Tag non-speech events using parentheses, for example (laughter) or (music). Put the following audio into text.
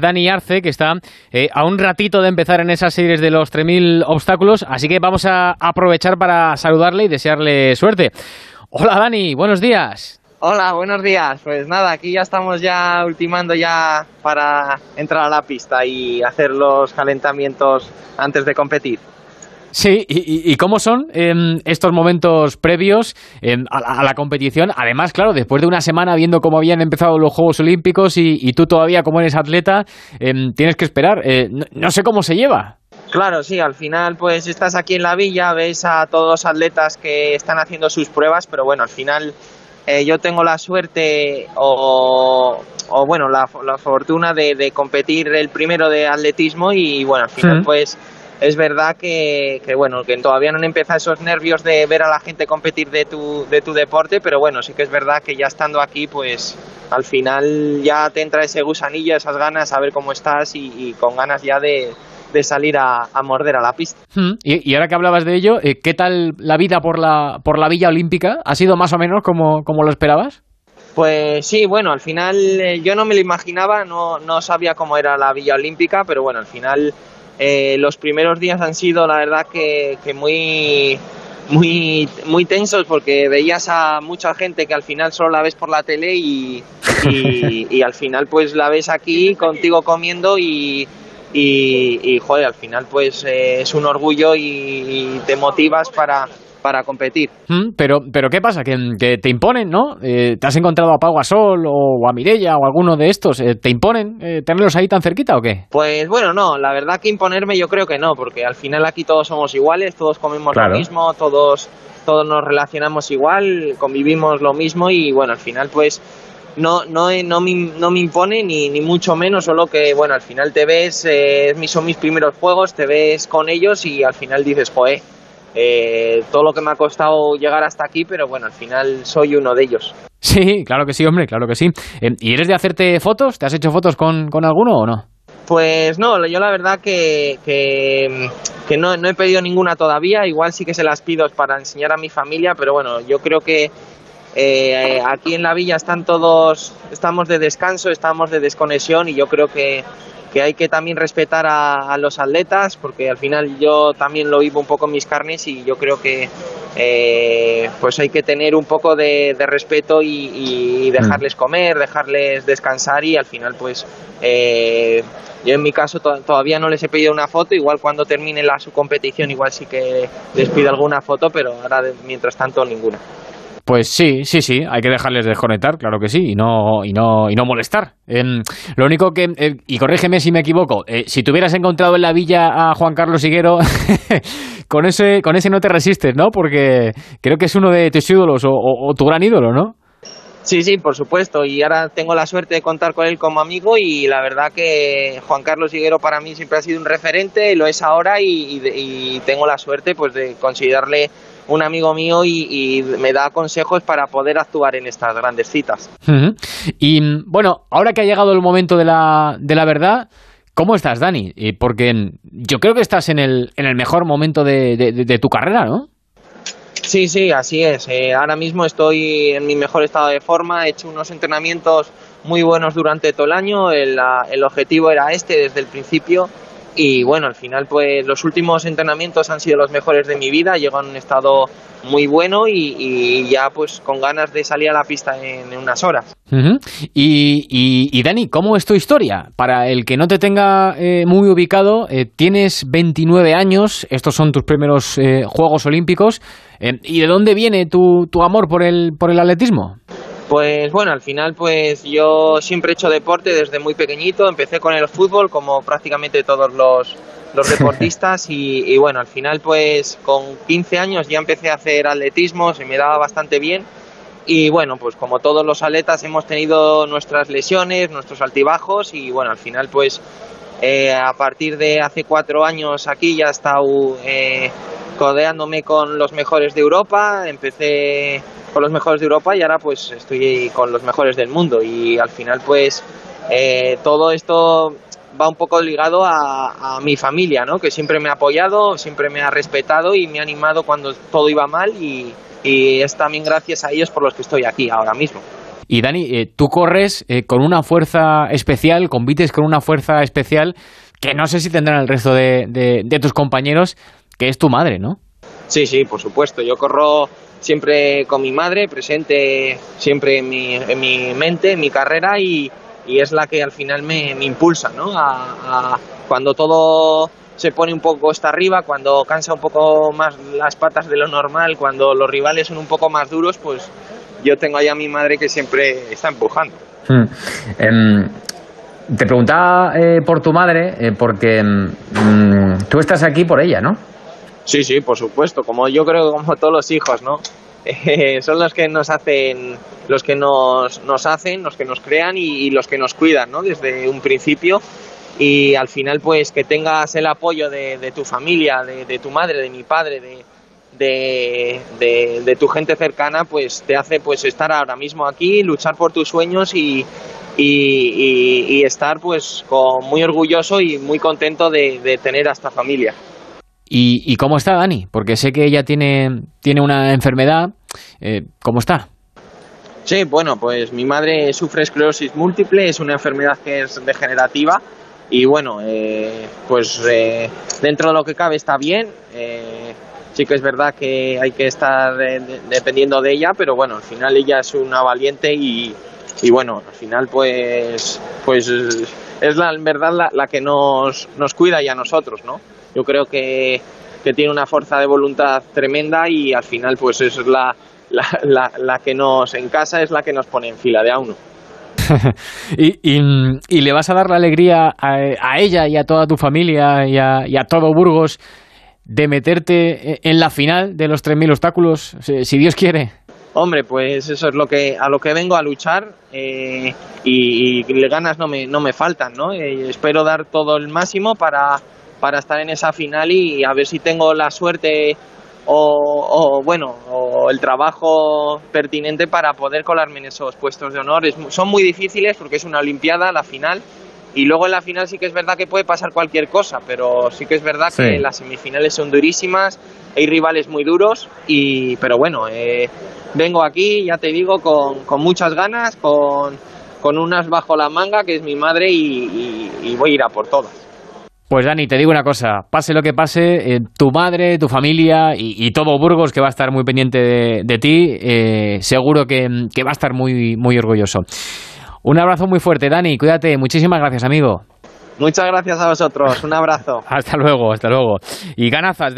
Dani Arce, que está eh, a un ratito de empezar en esas series de los 3.000 obstáculos, así que vamos a aprovechar para saludarle y desearle suerte. Hola Dani, buenos días. Hola, buenos días. Pues nada, aquí ya estamos ya ultimando ya para entrar a la pista y hacer los calentamientos antes de competir. Sí, ¿y, cómo son em, estos momentos previos em, a, la, competición? Además, claro, después de una semana viendo cómo habían empezado los Juegos Olímpicos y, tú todavía como eres atleta, em, tienes que esperar. Eh, no, sé cómo se lleva. Claro, sí, al final pues estás aquí en la villa, ves a todos los atletas que están haciendo sus pruebas, pero bueno, al final eh, yo tengo la suerte o, bueno, la, fortuna de, competir el primero de atletismo y bueno, al final pues es verdad que, bueno, que todavía no han empezado esos nervios de ver a la gente competir de tu, de tu deporte, pero bueno, sí que es verdad que ya estando aquí, pues al final ya te entra ese gusanillo, esas ganas, a ver cómo estás y, con ganas ya de, salir a, morder a la pista. Hmm. Y, ahora que hablabas de ello, eh, ¿qué tal la vida por la, por la Villa Olímpica? ¿Ha sido más o menos como, como lo esperabas? Pues sí, bueno, al final eh, yo no me lo imaginaba, no, no sabía cómo era la Villa Olímpica, pero bueno, al final eh, los primeros días han sido, la verdad, que, muy, muy, muy tensos porque veías a mucha gente que al final solo la ves por la tele y, y, (laughs) al final pues la ves aquí contigo comiendo y, y, joder, al final pues eh, es un orgullo y, te motivas para, para competir. Mm, pero, pero ¿qué pasa? Que, te imponen, ¿no? Eh, ¿Te has encontrado a Pau Gasol o a Mirella o alguno de estos? Eh, ¿Te imponen eh, tenerlos ahí tan cerquita o qué? Pues bueno, no, la verdad que imponerme yo creo que no, porque al final aquí todos somos iguales, todos comemos lo mismo, todos, todos nos relacionamos igual, convivimos lo mismo y bueno, al final pues no, no, no, me, no me impone ni, ni mucho menos, solo que, bueno, al final te ves, eh, son mis primeros juegos, te ves con ellos y al final dices, joder, eh, todo lo que me ha costado llegar hasta aquí, pero bueno, al final soy uno de ellos. Sí, claro que sí, hombre, claro que sí. Eh, ¿Y eres de hacerte fotos? ¿Te has hecho fotos con, alguno o no? Pues no, yo la verdad que, que, no, no, he pedido ninguna todavía, igual sí que se las pido para enseñar a mi familia, pero bueno, yo creo que eh, aquí en la villa están todos, estamos de descanso, estamos de desconexión y yo creo que, que hay que también respetar a, los atletas porque al final yo también lo vivo un poco en mis carnes y yo creo que eh, pues hay que tener un poco de, respeto y, dejarles mm. comer, dejarles descansar y al final pues eh, yo en mi caso todavía no les he pedido una foto, igual cuando termine la su competición igual sí que les pido alguna foto, pero ahora mientras tanto ninguna. Pues sí, sí, sí, hay que dejarles desconectar, claro que sí, y no, y no, y no molestar. Em, lo único que, eh, y corrígeme si me equivoco, eh, si te hubieras encontrado en la villa a Juan Carlos Higuero, (laughs) con ese, con ese no te resistes, ¿no? Porque creo que es uno de tus ídolos o, tu gran ídolo, ¿no? Sí, sí, por supuesto. Y ahora tengo la suerte de contar con él como amigo y la verdad que Juan Carlos Higuero para mí siempre ha sido un referente, lo es ahora y, y tengo la suerte pues de considerarle un amigo mío y, me da consejos para poder actuar en estas grandes citas. Y bueno, ahora que ha llegado el momento de la, de la verdad, ¿cómo estás, Dani? Porque yo creo que estás en el, en el mejor momento de, tu carrera, ¿no? Sí, sí, así es. Eh, ahora mismo estoy en mi mejor estado de forma, he hecho unos entrenamientos muy buenos durante todo el año, el, el objetivo era este desde el principio y bueno, al final pues los últimos entrenamientos han sido los mejores de mi vida, llego en un estado muy bueno y, ya pues con ganas de salir a la pista en, unas horas. y, Dani, ¿cómo es tu historia? Para el que no te tenga eh, muy ubicado, eh, tienes 29 años, estos son tus primeros eh, Juegos Olímpicos, ¿y de dónde viene tu, tu amor por el, por el atletismo? Pues bueno, al final pues yo siempre he hecho deporte desde muy pequeñito, empecé con el fútbol como prácticamente todos los, (laughs) deportistas. Y, y, bueno, al final pues con 15 años ya empecé a hacer atletismo, se me daba bastante bien. Y bueno, pues como todos los atletas hemos tenido nuestras lesiones, nuestros altibajos. Y bueno, al final pues eh, a partir de hace cuatro años aquí ya he estado eh, codeándome con los mejores de Europa, empecé con los mejores de Europa y ahora pues estoy con los mejores del mundo y al final pues eh, todo esto va un poco ligado a, mi familia, ¿no? que siempre me ha apoyado, siempre me ha respetado y me ha animado cuando todo iba mal y, y es también gracias a ellos por los que estoy aquí ahora mismo. Y Dani, eh, tú corres eh, con una fuerza especial, compites con una fuerza especial que no sé si tendrán el resto de, de, tus compañeros, que es tu madre, ¿no? Sí, sí, por supuesto. Yo corro siempre con mi madre, presente siempre en mi, en mi mente, en mi carrera y, y es la que al final me, me impulsa, ¿no? A, cuando todo se pone un poco hasta arriba, cuando cansa un poco más las patas de lo normal, cuando los rivales son un poco más duros, pues yo tengo ahí a mi madre que siempre está empujando. Hmm. Em, te preguntaba eh, por tu madre, eh, porque mm, tú estás aquí por ella, ¿no? Sí, sí, por supuesto, como yo creo que como todos los hijos, ¿no? Eh, (laughs) son los que nos hacen, los que nos, nos hacen, los que nos crean y, los que nos cuidan, ¿no? Desde un principio y al final pues que tengas el apoyo de, tu familia, de, tu madre, de mi padre, de, de, tu gente cercana, pues te hace pues estar ahora mismo aquí, luchar por tus sueños y, y, estar pues muy orgulloso y muy contento de, tener a esta familia. ¿Y, cómo está Dani? Porque sé que ella tiene, tiene una enfermedad. Eh, ¿Cómo está? Sí, bueno, pues mi madre sufre esclerosis múltiple, es una enfermedad que es degenerativa y bueno, eh, pues eh, dentro de lo que cabe está bien. sí que es verdad que hay que estar dependiendo de ella, pero bueno, al final ella es una valiente y, y bueno, al final pues, pues es la, en verdad la, que nos, nos cuida y a nosotros, ¿no? Yo creo que, que tiene una fuerza de voluntad tremenda y al final pues es la, la, la, que nos en casa es la que nos pone en fila de a uno. (laughs) y, y, le vas a dar la alegría a, ella y a toda tu familia y a, y a, todo Burgos de meterte en la final de los 3.000 obstáculos, si Dios quiere. Hombre, pues eso es lo que a lo que vengo a luchar eh, y, y, ganas no me, no me faltan, ¿no? Eh, espero dar todo el máximo para, para estar en esa final y a ver si tengo la suerte o, bueno o el trabajo pertinente para poder colarme en esos puestos de honor. son muy difíciles porque es una Olimpiada la final y luego en la final sí que es verdad que puede pasar cualquier cosa, pero sí que es verdad que las semifinales son durísimas, hay rivales muy duros y pero bueno eh, vengo aquí ya te digo con, con muchas ganas, con, con unas bajo la manga que es mi madre y voy a ir a por todas. Pues Dani, te digo una cosa, pase lo que pase, eh, tu madre, tu familia y, todo Burgos, que va a estar muy pendiente de, ti, eh, seguro que, va a estar muy, muy orgulloso. Un abrazo muy fuerte, Dani, cuídate, muchísimas gracias, amigo. Muchas gracias a vosotros, un abrazo. (laughs) hasta luego, hasta luego. Y ganazas.